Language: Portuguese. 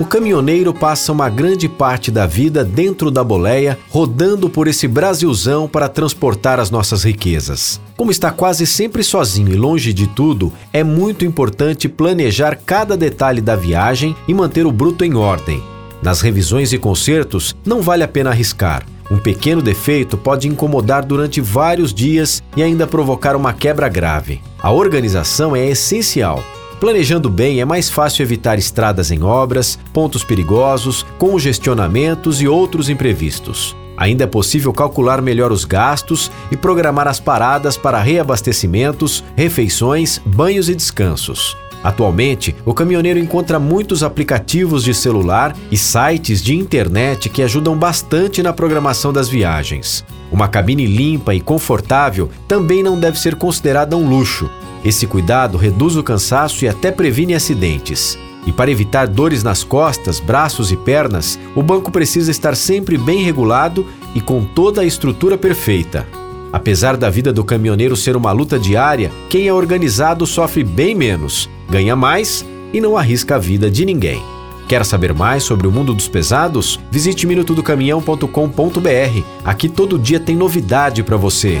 O caminhoneiro passa uma grande parte da vida dentro da boleia, rodando por esse Brasilzão para transportar as nossas riquezas. Como está quase sempre sozinho e longe de tudo, é muito importante planejar cada detalhe da viagem e manter o bruto em ordem. Nas revisões e consertos, não vale a pena arriscar. Um pequeno defeito pode incomodar durante vários dias e ainda provocar uma quebra grave. A organização é essencial. Planejando bem é mais fácil evitar estradas em obras, pontos perigosos, congestionamentos e outros imprevistos. Ainda é possível calcular melhor os gastos e programar as paradas para reabastecimentos, refeições, banhos e descansos. Atualmente, o caminhoneiro encontra muitos aplicativos de celular e sites de internet que ajudam bastante na programação das viagens. Uma cabine limpa e confortável também não deve ser considerada um luxo. Esse cuidado reduz o cansaço e até previne acidentes. E para evitar dores nas costas, braços e pernas, o banco precisa estar sempre bem regulado e com toda a estrutura perfeita. Apesar da vida do caminhoneiro ser uma luta diária, quem é organizado sofre bem menos, ganha mais e não arrisca a vida de ninguém. Quer saber mais sobre o mundo dos pesados? Visite minutodocaminhão.com.br. Aqui todo dia tem novidade para você.